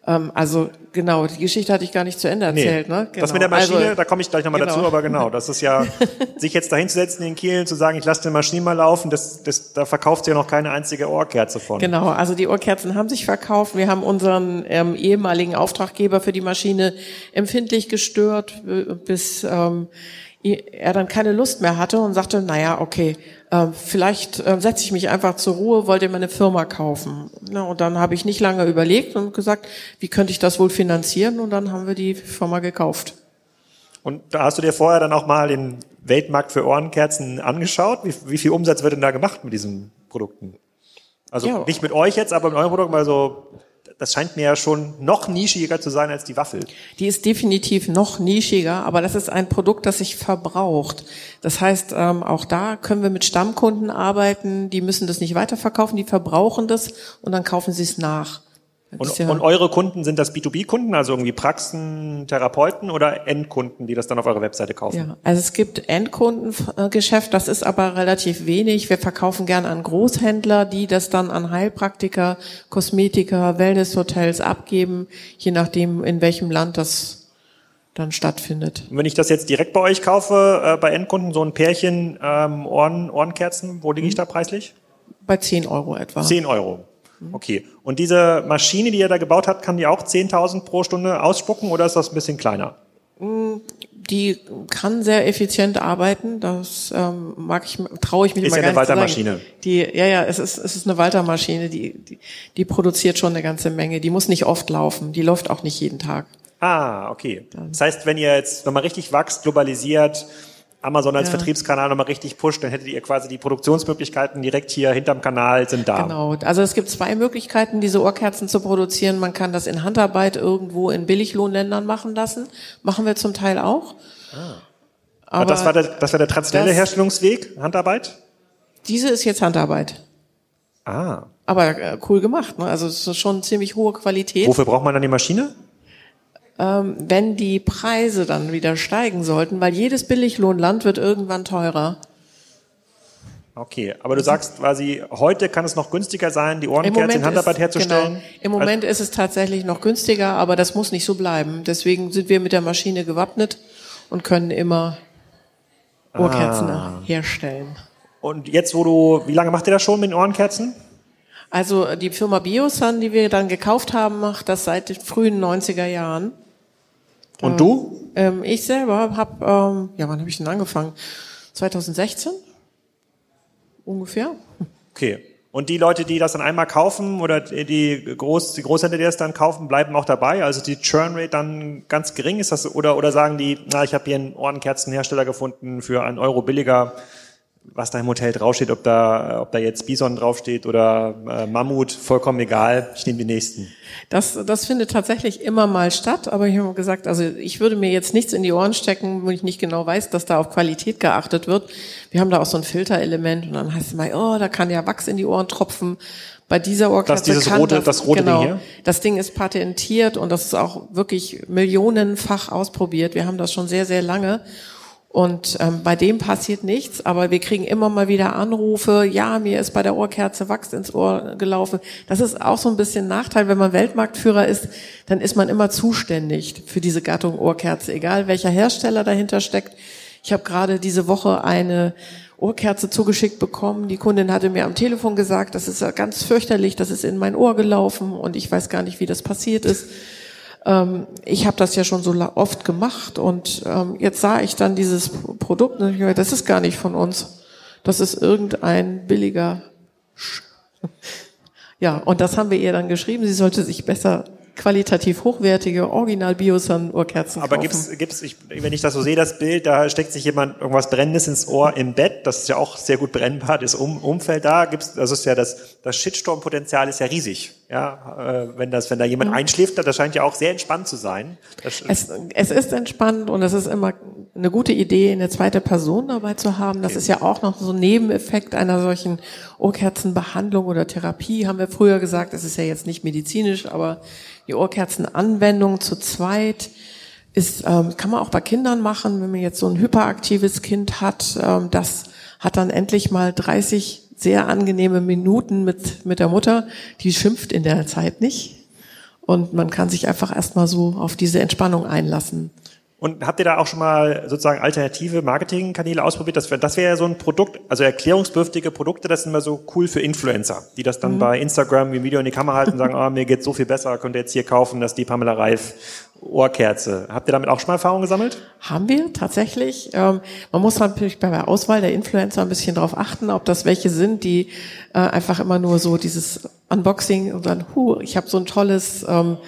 ähm, also genau, die Geschichte hatte ich gar nicht zu Ende erzählt. Nee, ne? Genau. Das mit der Maschine, also, da komme ich gleich nochmal genau. dazu, aber genau, das ist ja, sich jetzt dahinzusetzen in Kiel, zu sagen, ich lasse die Maschine mal laufen, das, das, da verkauft sie ja noch keine einzige Ohrkerze von. Genau, also die Ohrkerzen haben sich verkauft. Wir haben unseren ähm, ehemaligen Auftraggeber für die Maschine empfindlich gestört, äh, bis ähm, er dann keine Lust mehr hatte und sagte, naja, okay, äh, vielleicht äh, setze ich mich einfach zur Ruhe, wollte mir eine Firma kaufen. Na, und dann habe ich nicht lange überlegt und gesagt, wie könnte ich das wohl finanzieren? Und dann haben wir die Firma gekauft. Und da hast du dir vorher dann auch mal den Weltmarkt für Ohrenkerzen angeschaut? Wie, wie viel Umsatz wird denn da gemacht mit diesen Produkten? Also ja. nicht mit euch jetzt, aber mit eurem Produkt mal so das scheint mir ja schon noch nischiger zu sein als die Waffel. Die ist definitiv noch nischiger, aber das ist ein Produkt, das sich verbraucht. Das heißt, ähm, auch da können wir mit Stammkunden arbeiten, die müssen das nicht weiterverkaufen, die verbrauchen das und dann kaufen sie es nach. Und, ja und, eure Kunden sind das B2B-Kunden, also irgendwie Praxen, Therapeuten oder Endkunden, die das dann auf eurer Webseite kaufen? Ja, also es gibt Endkundengeschäft, das ist aber relativ wenig. Wir verkaufen gern an Großhändler, die das dann an Heilpraktiker, Kosmetiker, Wellnesshotels abgeben, je nachdem, in welchem Land das dann stattfindet. Und wenn ich das jetzt direkt bei euch kaufe, äh, bei Endkunden, so ein Pärchen ähm, Ohren, Ohrenkerzen, wo liege ich mhm. da preislich? Bei 10 Euro etwa. 10 Euro. Mhm. Okay. Und diese Maschine, die ihr da gebaut habt, kann die auch 10.000 pro Stunde ausspucken oder ist das ein bisschen kleiner? Mm, die kann sehr effizient arbeiten. Das ähm, mag ich, traue ich mich ist immer ja gar eine Walter-Maschine. Die, ja, ja, es ist, es ist eine Walter-Maschine. Die, die, die produziert schon eine ganze Menge. Die muss nicht oft laufen. Die läuft auch nicht jeden Tag. Ah, okay. Das heißt, wenn ihr jetzt nochmal richtig wächst, globalisiert, Amazon als ja. Vertriebskanal nochmal richtig pusht, dann hättet ihr quasi die Produktionsmöglichkeiten direkt hier hinterm Kanal sind da. Genau. Also es gibt zwei Möglichkeiten, diese Ohrkerzen zu produzieren. Man kann das in Handarbeit irgendwo in Billiglohnländern machen lassen. Machen wir zum Teil auch. Ah. Aber das war der, das war der traditionelle Herstellungsweg, Handarbeit? Diese ist jetzt Handarbeit. Ah. Aber äh, cool gemacht, ne? Also es ist schon ziemlich hohe Qualität. Wofür braucht man dann die Maschine? Ähm, wenn die Preise dann wieder steigen sollten, weil jedes Billiglohnland wird irgendwann teurer. Okay, aber du sagst quasi, heute kann es noch günstiger sein, die Ohrenkerzen in Handarbeit ist, herzustellen? Genau. Im Moment ist es tatsächlich noch günstiger, aber das muss nicht so bleiben. Deswegen sind wir mit der Maschine gewappnet und können immer Ohrkerzen ah. herstellen. Und jetzt, wo du, wie lange macht ihr das schon mit den Ohrenkerzen? Also die Firma Biosan, die wir dann gekauft haben, macht das seit den frühen 90er Jahren. Und du? Ähm, ich selber habe, ähm, ja, wann habe ich denn angefangen? 2016 ungefähr. Okay. Und die Leute, die das dann einmal kaufen oder die, Groß, die Großhändler, die das dann kaufen, bleiben auch dabei? Also die Churn Rate dann ganz gering ist das oder oder sagen die, na ich habe hier einen Ohrenkerzenhersteller gefunden für einen Euro billiger, was da im Hotel draufsteht, ob da, ob da jetzt Bison draufsteht oder äh, Mammut, vollkommen egal, ich nehme die nächsten. Das, das findet tatsächlich immer mal statt, aber ich habe gesagt, also ich würde mir jetzt nichts in die Ohren stecken, wo ich nicht genau weiß, dass da auf Qualität geachtet wird. Wir haben da auch so ein Filterelement und dann heißt es mal, oh, da kann ja Wachs in die Ohren tropfen. Bei dieser Ohrkatze das, dieses kann rote, das, das rote genau, Ding hier? Das Ding ist patentiert und das ist auch wirklich millionenfach ausprobiert. Wir haben das schon sehr, sehr lange. Und ähm, bei dem passiert nichts, aber wir kriegen immer mal wieder Anrufe, ja, mir ist bei der Ohrkerze Wachs ins Ohr gelaufen. Das ist auch so ein bisschen Nachteil, wenn man Weltmarktführer ist, dann ist man immer zuständig für diese Gattung Ohrkerze, egal welcher Hersteller dahinter steckt. Ich habe gerade diese Woche eine Ohrkerze zugeschickt bekommen. Die Kundin hatte mir am Telefon gesagt, das ist ja ganz fürchterlich, das ist in mein Ohr gelaufen und ich weiß gar nicht, wie das passiert ist ähm, ich habe das ja schon so oft gemacht und ähm, jetzt sah ich dann dieses Produkt und ich dachte, das ist gar nicht von uns. Das ist irgendein billiger. Sch ja, und das haben wir ihr dann geschrieben. Sie sollte sich besser qualitativ hochwertige Original Biosan Ohrkerzen Aber gibt's gibt's ich, wenn ich das so sehe das Bild, da steckt sich jemand irgendwas brennendes ins Ohr im Bett, das ist ja auch sehr gut brennbar, das um, Umfeld da gibt's das ist ja das das Shitstorm Potenzial ist ja riesig. Ja, äh, wenn das wenn da jemand mhm. einschläft, das scheint ja auch sehr entspannt zu sein. Das, es, es ist entspannt und es ist immer eine gute Idee, eine zweite Person dabei zu haben. Das okay. ist ja auch noch so ein Nebeneffekt einer solchen Ohrkerzenbehandlung oder Therapie, haben wir früher gesagt. Das ist ja jetzt nicht medizinisch, aber die Ohrkerzenanwendung zu zweit ist, ähm, kann man auch bei Kindern machen, wenn man jetzt so ein hyperaktives Kind hat, ähm, das hat dann endlich mal 30 sehr angenehme Minuten mit, mit der Mutter, die schimpft in der Zeit nicht. Und man kann sich einfach erstmal so auf diese Entspannung einlassen. Und habt ihr da auch schon mal sozusagen alternative Marketingkanäle ausprobiert? Das wäre das wäre ja so ein Produkt, also erklärungsbedürftige Produkte, das sind immer so cool für Influencer, die das dann mhm. bei Instagram wie Video in die Kamera halten und sagen, ah, oh, mir geht's so viel besser, könnt ihr jetzt hier kaufen, dass die Pamela Reif Ohrkerze. Habt ihr damit auch schon mal Erfahrung gesammelt? Haben wir tatsächlich. Ähm, man muss natürlich bei der Auswahl der Influencer ein bisschen darauf achten, ob das welche sind, die äh, einfach immer nur so dieses Unboxing und dann, hu, ich habe so ein tolles ähm,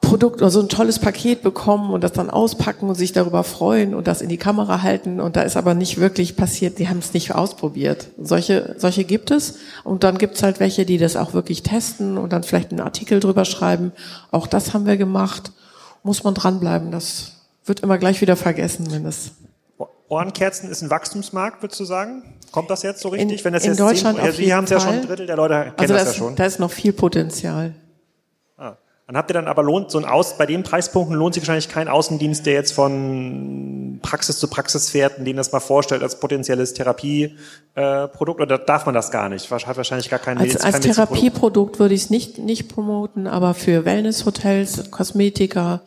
Produkt oder so ein tolles Paket bekommen und das dann auspacken und sich darüber freuen und das in die Kamera halten und da ist aber nicht wirklich passiert, die haben es nicht ausprobiert. Solche, solche gibt es und dann gibt es halt welche, die das auch wirklich testen und dann vielleicht einen Artikel drüber schreiben. Auch das haben wir gemacht. Muss man dranbleiben, das wird immer gleich wieder vergessen, wenn es Ohrenkerzen ist ein Wachstumsmarkt, würdest du sagen? Kommt das jetzt so richtig? In, wenn das in jetzt Deutschland zehn, ja, Sie haben es ja schon ein Drittel der Leute kennen also das, das ja schon. Da ist noch viel Potenzial. Dann habt ihr dann aber lohnt, so ein Aus, bei den Preispunkten lohnt sich wahrscheinlich kein Außendienst, der jetzt von Praxis zu Praxis fährt und den das mal vorstellt als potenzielles Therapieprodukt, oder darf man das gar nicht? Hat wahrscheinlich gar kein Als, als Therapieprodukt würde ich es nicht, nicht promoten, aber für Wellnesshotels, Kosmetiker,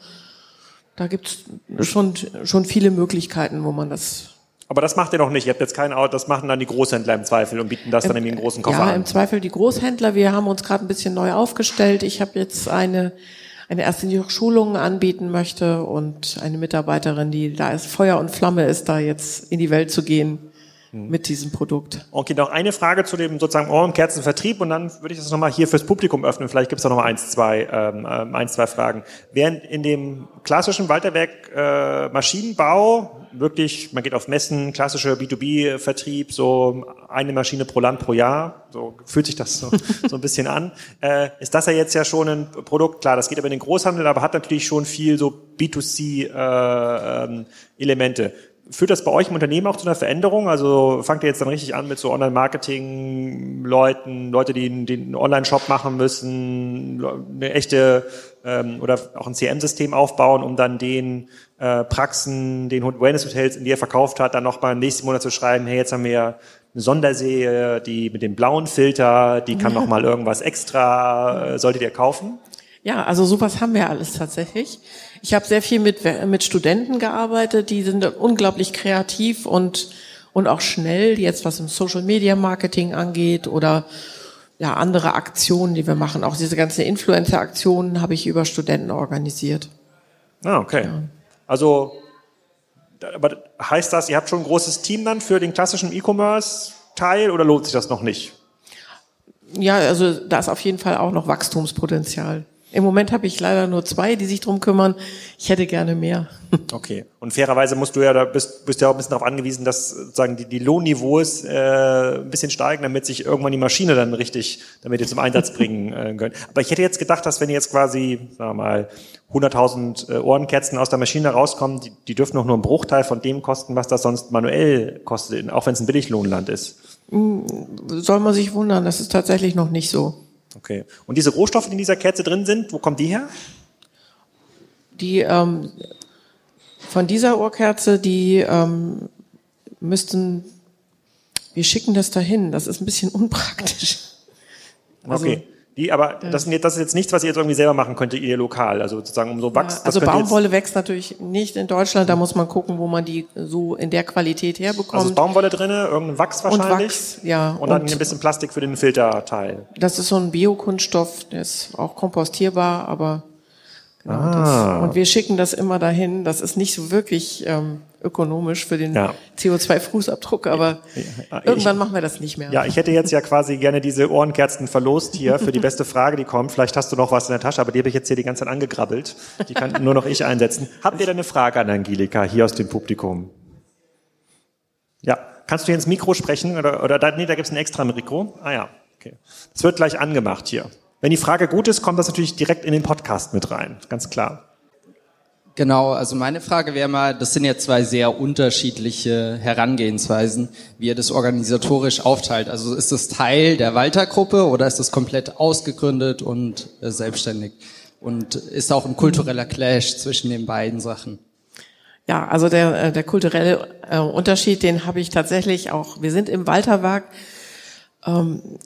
da gibt's schon, schon viele Möglichkeiten, wo man das aber das macht ihr noch nicht. Ihr habt jetzt kein Auto, das machen dann die Großhändler im Zweifel und bieten das dann in den großen Koffer ja, an. Ja, im Zweifel die Großhändler. Wir haben uns gerade ein bisschen neu aufgestellt. Ich habe jetzt eine eine Ärztin, die auch Schulungen anbieten möchte und eine Mitarbeiterin, die da ist Feuer und Flamme ist, da jetzt in die Welt zu gehen mit diesem Produkt. Okay, noch eine Frage zu dem sozusagen Ohrenkerzenvertrieb und dann würde ich das nochmal hier fürs Publikum öffnen. Vielleicht gibt es da nochmal eins, zwei, ähm, ähm, eins, zwei Fragen. Während in dem klassischen Walterwerk äh, Maschinenbau wirklich, man geht auf Messen, klassischer B2B-Vertrieb, so eine Maschine pro Land pro Jahr, so fühlt sich das so, so ein bisschen an, äh, ist das ja jetzt ja schon ein Produkt, klar, das geht aber in den Großhandel, aber hat natürlich schon viel so B2C-Elemente. Äh, ähm, Führt das bei euch im Unternehmen auch zu einer Veränderung? Also fangt ihr jetzt dann richtig an mit so Online-Marketing-Leuten, Leute, die, einen Online-Shop machen müssen, eine echte ähm, oder auch ein CM-System aufbauen, um dann den äh, Praxen, den Wellness-Hotels, in die er verkauft hat, dann nochmal im nächsten Monat zu schreiben, hey, jetzt haben wir eine Sonderserie, die mit dem blauen Filter, die kann nochmal irgendwas extra, äh, solltet ihr kaufen? Ja, also sowas haben wir alles tatsächlich. Ich habe sehr viel mit, mit Studenten gearbeitet, die sind unglaublich kreativ und, und auch schnell, jetzt was im Social Media Marketing angeht oder ja, andere Aktionen, die wir machen. Auch diese ganzen Influencer-Aktionen habe ich über Studenten organisiert. Ah, okay. Ja. Also, aber heißt das, ihr habt schon ein großes Team dann für den klassischen E-Commerce-Teil oder lohnt sich das noch nicht? Ja, also da ist auf jeden Fall auch noch Wachstumspotenzial. Im Moment habe ich leider nur zwei, die sich drum kümmern. Ich hätte gerne mehr. Okay. Und fairerweise musst du ja, da bist, bist ja auch ein bisschen darauf angewiesen, dass sozusagen die, die Lohnniveaus äh, ein bisschen steigen, damit sich irgendwann die Maschine dann richtig, damit ihr zum Einsatz bringen äh, können. Aber ich hätte jetzt gedacht, dass wenn ihr jetzt quasi, sagen wir mal, 100.000 äh, Ohrenkerzen aus der Maschine rauskommen, die, die dürfen doch nur einen Bruchteil von dem kosten, was das sonst manuell kostet, auch wenn es ein Billiglohnland ist. Hm, soll man sich wundern, das ist tatsächlich noch nicht so. Okay. Und diese Rohstoffe, die in dieser Kerze drin sind, wo kommen die her? Die ähm, von dieser Ohrkerze, die ähm, müssten, wir schicken das dahin. Das ist ein bisschen unpraktisch. Also, okay. Die, aber das, sind jetzt, das ist jetzt nichts, was ihr jetzt irgendwie selber machen könnte, ihr lokal. Also sozusagen um so Wachs. Ja, also Baumwolle wächst natürlich nicht in Deutschland. Da muss man gucken, wo man die so in der Qualität herbekommt. Also Baumwolle drinne, irgendein Wachs wahrscheinlich. Und Wachs, ja. Und dann und ein bisschen Plastik für den Filterteil. Das ist so ein Biokunststoff, der ist auch kompostierbar, aber Genau, ah. das, und wir schicken das immer dahin. Das ist nicht so wirklich ähm, ökonomisch für den ja. CO2-Fußabdruck, aber ich, irgendwann machen wir das nicht mehr. Ja, ich hätte jetzt ja quasi gerne diese Ohrenkerzen verlost hier für die beste Frage, die kommt. Vielleicht hast du noch was in der Tasche, aber die habe ich jetzt hier die ganze Zeit angegrabbelt. Die kann nur noch ich einsetzen. Habt ihr da eine Frage an Angelika hier aus dem Publikum? Ja, kannst du hier ins Mikro sprechen oder, oder da, nee, da gibt's ein extra Mikro. Ah ja, okay. Es wird gleich angemacht hier. Wenn die Frage gut ist, kommt das natürlich direkt in den Podcast mit rein, ganz klar. Genau, also meine Frage wäre mal, das sind ja zwei sehr unterschiedliche Herangehensweisen, wie ihr das organisatorisch aufteilt. Also ist das Teil der Walter-Gruppe oder ist das komplett ausgegründet und äh, selbstständig? Und ist auch ein kultureller Clash zwischen den beiden Sachen? Ja, also der, äh, der kulturelle äh, Unterschied, den habe ich tatsächlich auch. Wir sind im Walterwerk ähm,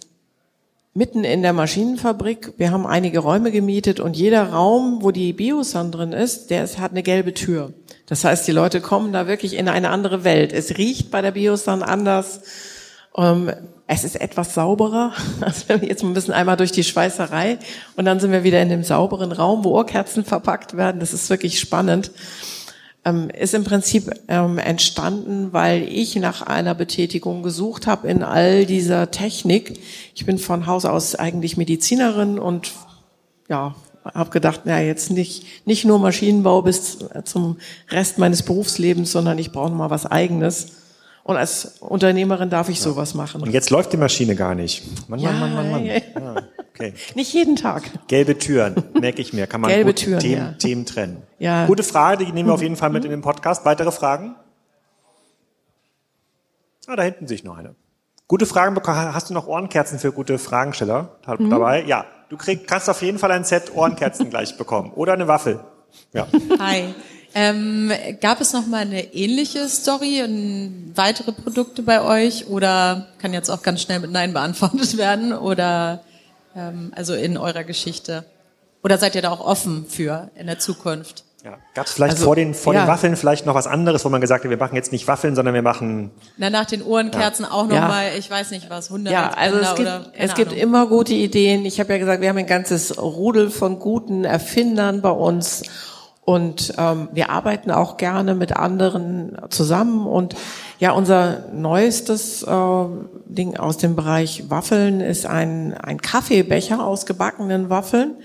mitten in der Maschinenfabrik. Wir haben einige Räume gemietet und jeder Raum, wo die Biosan drin ist, der ist, hat eine gelbe Tür. Das heißt, die Leute kommen da wirklich in eine andere Welt. Es riecht bei der Biosan anders. Ähm, es ist etwas sauberer. Jetzt ein bisschen einmal durch die Schweißerei und dann sind wir wieder in dem sauberen Raum, wo Ohrkerzen verpackt werden. Das ist wirklich spannend ähm, ist im Prinzip ähm, entstanden, weil ich nach einer Betätigung gesucht habe in all dieser Technik. Ich bin von Haus aus eigentlich Medizinerin und ja, habe gedacht, na jetzt nicht nicht nur Maschinenbau bis zum Rest meines Berufslebens, sondern ich brauche mal was Eigenes. Und als Unternehmerin darf ich sowas machen. Und jetzt läuft die Maschine gar nicht. Mann, ja, Mann, Mann, Mann, Mann. Ah, okay. Nicht jeden Tag. Gelbe Türen, merke ich mir. Kann man Gelbe gut Türen, Themen, ja. Themen trennen. Ja. Gute Frage, die nehmen wir auf jeden Fall mit in den Podcast. Weitere Fragen? Ah, da hinten sehe ich noch eine. Gute Fragen bekommen. Hast du noch Ohrenkerzen für gute Fragensteller mhm. dabei? Ja, du krieg, kannst auf jeden Fall ein Set Ohrenkerzen gleich bekommen. Oder eine Waffel. Ja. Hi. Ähm, gab es noch mal eine ähnliche Story und weitere Produkte bei euch oder kann jetzt auch ganz schnell mit Nein beantwortet werden oder ähm, also in eurer Geschichte? Oder seid ihr da auch offen für in der Zukunft? Ja. Gab es vielleicht also, vor, den, vor ja. den Waffeln vielleicht noch was anderes, wo man gesagt hat, wir machen jetzt nicht Waffeln, sondern wir machen... Na, nach den Ohrenkerzen ja. auch noch ja. mal, ich weiß nicht was, 100 Ja, also es gibt, oder, es gibt immer gute Ideen. Ich habe ja gesagt, wir haben ein ganzes Rudel von guten Erfindern bei uns und ähm, wir arbeiten auch gerne mit anderen zusammen. Und ja, unser neuestes äh, Ding aus dem Bereich Waffeln ist ein, ein Kaffeebecher aus gebackenen Waffeln,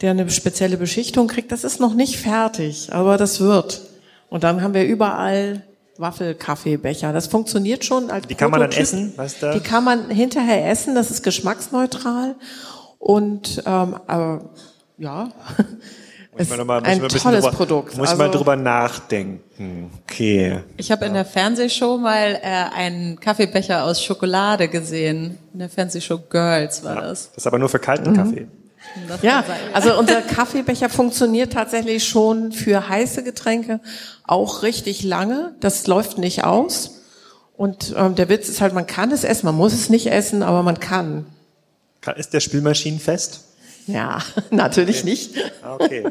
der eine spezielle Beschichtung kriegt. Das ist noch nicht fertig, aber das wird. Und dann haben wir überall Waffelkaffeebecher. Das funktioniert schon als Die kann man dann essen? Was da? Die kann man hinterher essen. Das ist geschmacksneutral. Und ähm, äh, ja, Muss man mal, ein tolles drüber, Produkt. Muss also, mal drüber nachdenken. Okay. Ich habe in der Fernsehshow mal äh, einen Kaffeebecher aus Schokolade gesehen. In der Fernsehshow Girls war ja, das. Das ist aber nur für kalten mhm. Kaffee. Ja, also unser Kaffeebecher funktioniert tatsächlich schon für heiße Getränke auch richtig lange. Das läuft nicht aus. Und ähm, der Witz ist halt, man kann es essen, man muss es nicht essen, aber man kann. Ist der Spülmaschinenfest? Ja, natürlich okay. nicht. Okay.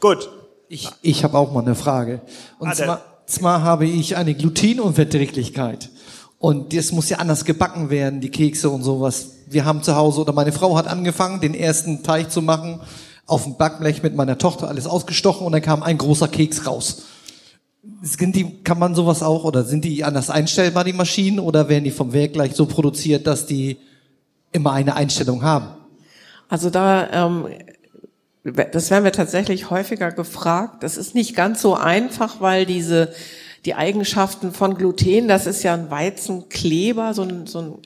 Gut. Ich, ich habe auch mal eine Frage. Und ah, zwar, zwar habe ich eine Glutenunverträglichkeit. Und das muss ja anders gebacken werden, die Kekse und sowas. Wir haben zu Hause, oder meine Frau hat angefangen, den ersten Teig zu machen, auf dem Backblech mit meiner Tochter alles ausgestochen und dann kam ein großer Keks raus. Sind die, kann man sowas auch, oder sind die anders einstellbar, die Maschinen, oder werden die vom Werk gleich so produziert, dass die immer eine Einstellung haben? Also da ähm, das werden wir tatsächlich häufiger gefragt. Das ist nicht ganz so einfach, weil diese die Eigenschaften von Gluten, das ist ja ein Weizenkleber, so ein, so ein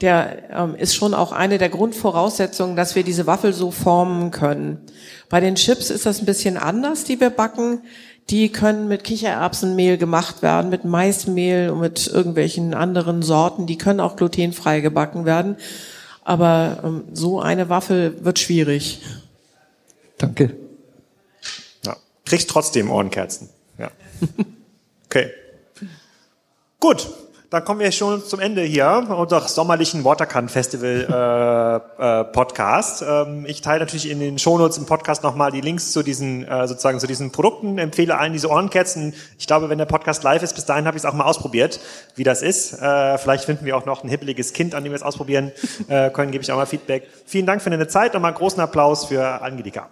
der ähm, ist schon auch eine der Grundvoraussetzungen, dass wir diese Waffel so formen können. Bei den Chips ist das ein bisschen anders, die wir backen. Die können mit Kichererbsenmehl gemacht werden, mit Maismehl und mit irgendwelchen anderen Sorten. Die können auch glutenfrei gebacken werden. Aber ähm, so eine Waffel wird schwierig. Danke. Ja, kriegst trotzdem Ohrenkerzen. Ja. Okay. Gut, dann kommen wir schon zum Ende hier unseres sommerlichen Watercan Festival äh, äh, Podcast. Ähm, ich teile natürlich in den Shownotes im Podcast nochmal die Links zu diesen äh, sozusagen zu diesen Produkten. Empfehle allen diese Ohrenkerzen. Ich glaube, wenn der Podcast live ist, bis dahin habe ich es auch mal ausprobiert, wie das ist. Äh, vielleicht finden wir auch noch ein hippeliges Kind, an dem wir es ausprobieren äh, können. Gebe ich auch mal Feedback. Vielen Dank für deine Zeit und mal großen Applaus für Angelika.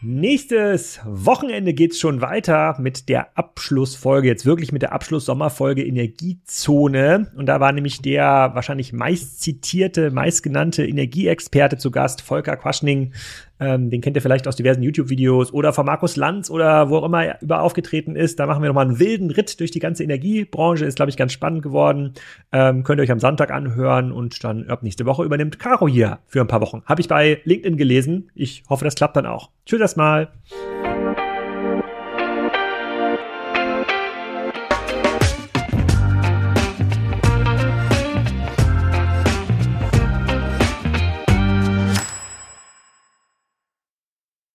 Nächstes Wochenende geht's schon weiter mit der Abschlussfolge, jetzt wirklich mit der Abschluss-Sommerfolge Energiezone. Und da war nämlich der wahrscheinlich meist zitierte, meistgenannte Energieexperte zu Gast, Volker Quaschning, ähm, den kennt ihr vielleicht aus diversen YouTube-Videos oder von Markus Lanz oder wo auch immer er über aufgetreten ist. Da machen wir nochmal einen wilden Ritt durch die ganze Energiebranche. Ist, glaube ich, ganz spannend geworden. Ähm, könnt ihr euch am Sonntag anhören und dann ab nächste Woche übernimmt Caro hier für ein paar Wochen. Habe ich bei LinkedIn gelesen. Ich hoffe, das klappt dann auch. Tschüss erstmal.